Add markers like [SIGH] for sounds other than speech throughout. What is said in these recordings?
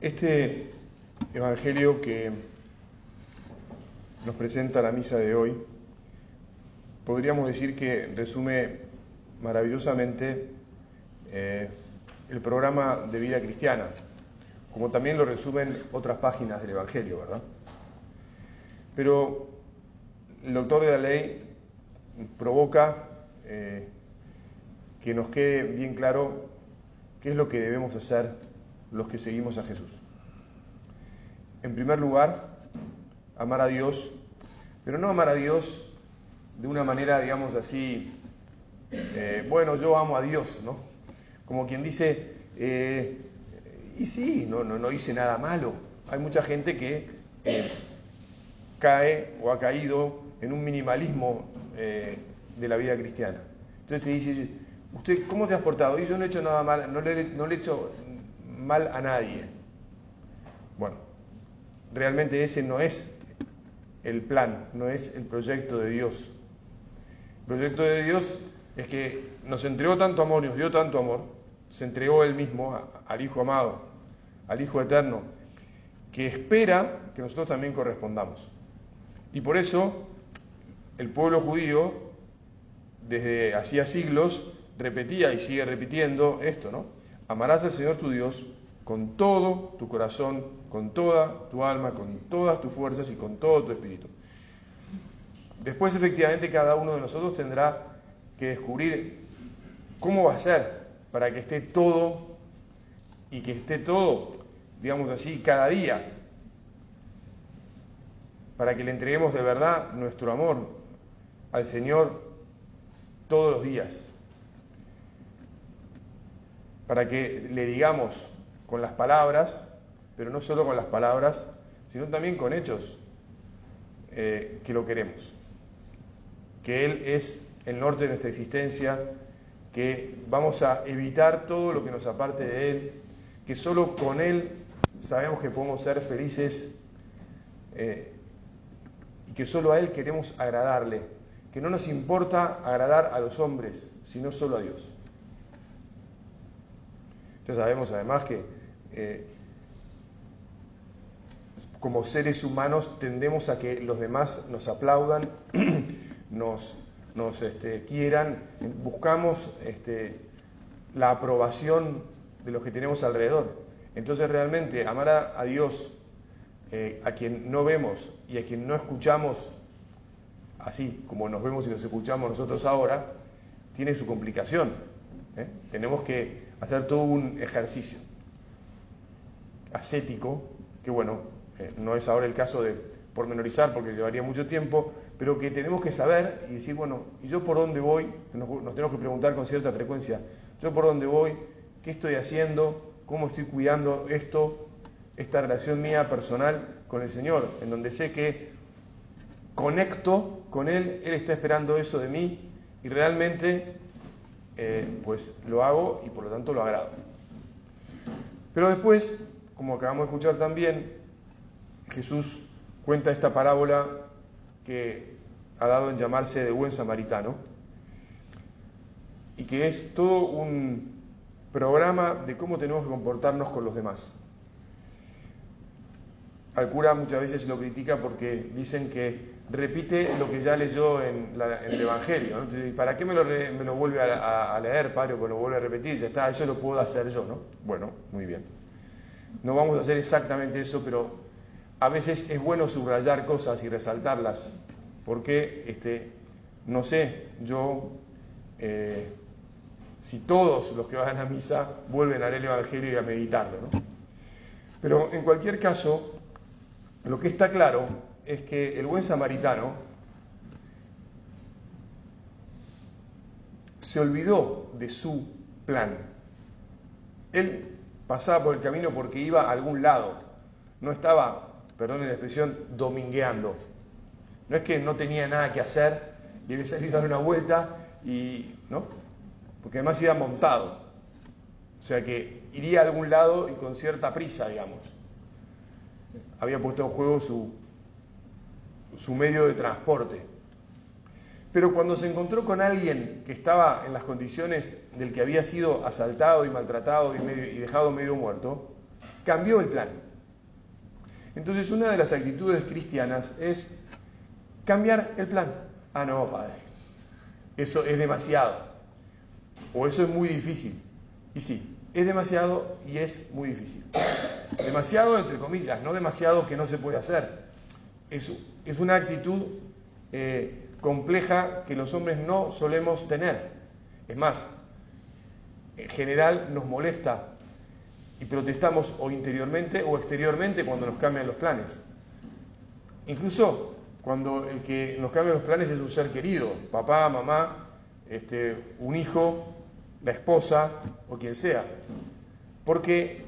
Este Evangelio que nos presenta la misa de hoy, podríamos decir que resume maravillosamente eh, el programa de vida cristiana, como también lo resumen otras páginas del Evangelio, ¿verdad? Pero el doctor de la ley provoca eh, que nos quede bien claro qué es lo que debemos hacer los que seguimos a Jesús. En primer lugar, amar a Dios, pero no amar a Dios de una manera, digamos así, eh, bueno, yo amo a Dios, ¿no? Como quien dice, eh, y sí, no, no, no hice nada malo. Hay mucha gente que eh, cae o ha caído en un minimalismo de la vida cristiana. Entonces te dice, ¿usted cómo te has portado? Y yo no he hecho nada malo, no le, no le he hecho mal a nadie. Bueno, realmente ese no es el plan, no es el proyecto de Dios. El proyecto de Dios es que nos entregó tanto amor nos dio tanto amor, se entregó Él mismo al Hijo amado, al Hijo eterno, que espera que nosotros también correspondamos. Y por eso el pueblo judío, desde hacía siglos, repetía y sigue repitiendo esto, ¿no? Amarás al Señor tu Dios con todo tu corazón, con toda tu alma, con todas tus fuerzas y con todo tu espíritu. Después efectivamente cada uno de nosotros tendrá que descubrir cómo va a ser para que esté todo y que esté todo, digamos así, cada día, para que le entreguemos de verdad nuestro amor al Señor todos los días para que le digamos con las palabras, pero no solo con las palabras, sino también con hechos, eh, que lo queremos, que Él es el norte de nuestra existencia, que vamos a evitar todo lo que nos aparte de Él, que solo con Él sabemos que podemos ser felices eh, y que solo a Él queremos agradarle, que no nos importa agradar a los hombres, sino solo a Dios. Ya sabemos además que eh, como seres humanos tendemos a que los demás nos aplaudan, [CLEARS THROAT] nos, este, quieran, buscamos este, la aprobación de los que tenemos alrededor. Entonces realmente amar a, Dios, eh, a quien no vemos y a quien no escuchamos, así como nos vemos y nos escuchamos nosotros ahora, tiene su complicación. ¿eh? Tenemos que hacer todo un ejercicio ascético, que bueno, eh, no es ahora el caso de pormenorizar porque llevaría mucho tiempo, pero que tenemos que saber y decir, bueno, ¿y yo por dónde voy? Nos, tenemos que preguntar con cierta frecuencia, ¿yo por dónde voy? ¿Qué estoy haciendo? ¿Cómo estoy cuidando esto, esta relación mía personal con el Señor? En donde sé que conecto con Él, Él está esperando eso de mí y realmente eh, pues lo hago y por lo tanto lo agrado. Pero después, como acabamos de escuchar también, Jesús cuenta esta parábola que ha dado en llamarse de buen samaritano y que es todo un programa de cómo tenemos que comportarnos con los demás. Al cura muchas veces lo critica porque dicen que repite lo que ya leyó en, el Evangelio. ¿Para qué me lo, me lo vuelve a, leer, padre, o lo vuelve a repetir? Ya está, eso lo puedo hacer yo, ¿no? Bueno, muy bien. No vamos a hacer exactamente eso, pero a veces es bueno subrayar cosas y resaltarlas, porque, este, no sé, yo, eh, si todos los que van a misa vuelven a leer el Evangelio y a meditarlo, ¿no? Pero en cualquier caso, lo que está claro es que el buen samaritano se olvidó de su plan. Él pasaba por el camino porque iba a algún lado, no estaba, perdón la expresión, domingueando. No es que no tenía nada que hacer y había salido a dar una vuelta y, ¿no? Porque además iba montado. O sea que iría a algún lado y con cierta prisa, digamos. Había puesto en juego su su medio de transporte. Pero cuando se encontró con alguien que estaba en las condiciones del que había sido asaltado y maltratado y, dejado medio muerto, cambió el plan. Entonces una de las actitudes cristianas es cambiar el plan. Ah, no, padre, eso es demasiado. O eso es muy difícil. Y sí, es demasiado y es muy difícil. Demasiado entre comillas, no demasiado que no se puede hacer. Es, es una actitud eh, compleja que los hombres no solemos tener. Es más, en general nos molesta y protestamos o interiormente o exteriormente cuando nos cambian los planes. Incluso cuando el que nos cambia los planes es un ser querido, papá, mamá, este, un hijo, la esposa o quien sea. Porque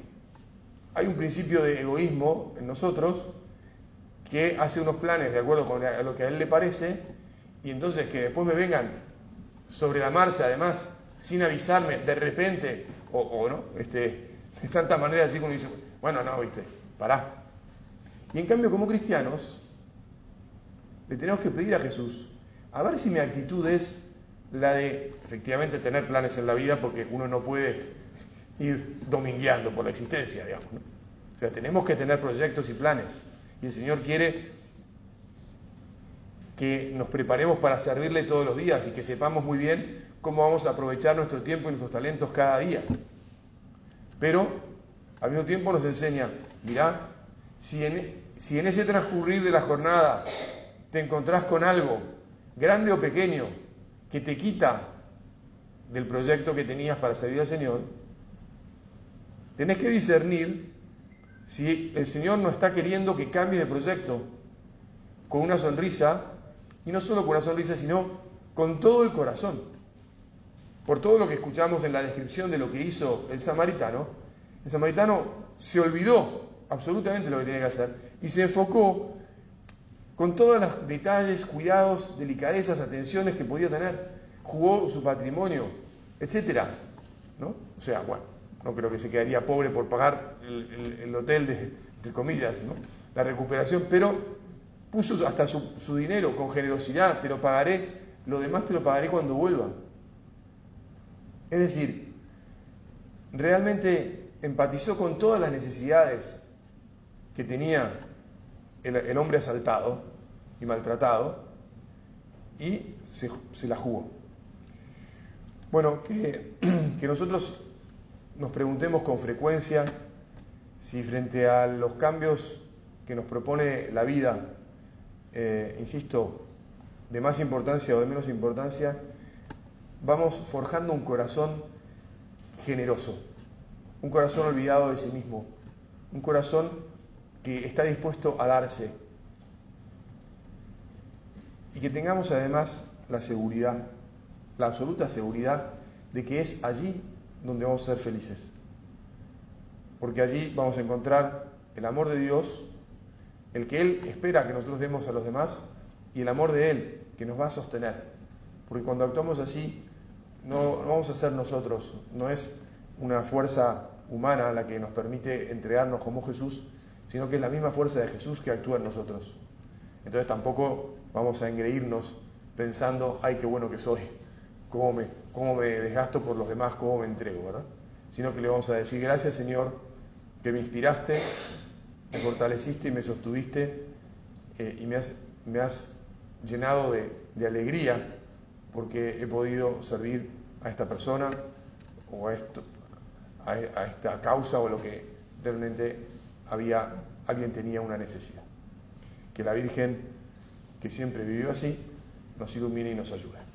hay un principio de egoísmo en nosotros que hace unos planes de acuerdo con lo que a él le parece y entonces que después me vengan sobre la marcha, además, sin avisarme, de repente, o, no, este, de tanta manera así como dice, bueno, no, viste, pará. Y en cambio, como cristianos, le tenemos que pedir a Jesús, a ver si mi actitud es la de efectivamente tener planes en la vida, porque uno no puede ir domingueando por la existencia, digamos. O sea, tenemos que tener proyectos y planes. Y el Señor quiere que nos preparemos para servirle todos los días y que sepamos muy bien cómo vamos a aprovechar nuestro tiempo y nuestros talentos cada día. Pero al mismo tiempo nos enseña, mirá, si en, si en ese transcurrir de la jornada te encontrás con algo, grande o pequeño, que te quita del proyecto que tenías para servir al Señor, tenés que discernir si el Señor no está queriendo que cambies de proyecto con una sonrisa, y no solo con una sonrisa, sino con todo el corazón. Por todo lo que escuchamos en la descripción de lo que hizo el samaritano, el samaritano se olvidó absolutamente lo que tenía que hacer y se enfocó con todos los detalles, cuidados, delicadezas, atenciones que podía tener, jugó su patrimonio, etcétera, ¿no? O sea, bueno, no creo que se quedaría pobre por pagar el, hotel, de, entre comillas, ¿no? la recuperación, pero puso hasta su, dinero con generosidad, te lo pagaré, lo demás te lo pagaré cuando vuelva. Es decir, realmente empatizó con todas las necesidades que tenía el, hombre asaltado y maltratado y se, la jugó. Bueno, [CLEARS THROAT] que, nosotros nos preguntemos con frecuencia si frente a los cambios que nos propone la vida, eh, insisto, de más importancia o de menos importancia, vamos forjando un corazón generoso, un corazón olvidado de sí mismo, un corazón que está dispuesto a darse y que tengamos además la seguridad, la absoluta seguridad de que es allí donde vamos a ser felices. Porque allí vamos a encontrar el amor de Dios, el que Él espera que nosotros demos a los demás y el amor de Él que nos va a sostener. Porque cuando actuamos así, no, vamos a ser nosotros, no es una fuerza humana la que nos permite entregarnos como Jesús, sino que es la misma fuerza de Jesús que actúa en nosotros. Entonces tampoco vamos a engreírnos pensando, ay, qué bueno que soy, cómo me, cómo me desgasto por los demás, cómo me entrego, ¿verdad? Sino que le vamos a decir, gracias Señor, que me inspiraste, me fortaleciste y me sostuviste eh, y me has, llenado de, alegría porque he podido servir a esta persona o a, a esta causa o lo que realmente había, alguien tenía una necesidad. Que la Virgen, que siempre vivió así, nos ilumine y nos ayude.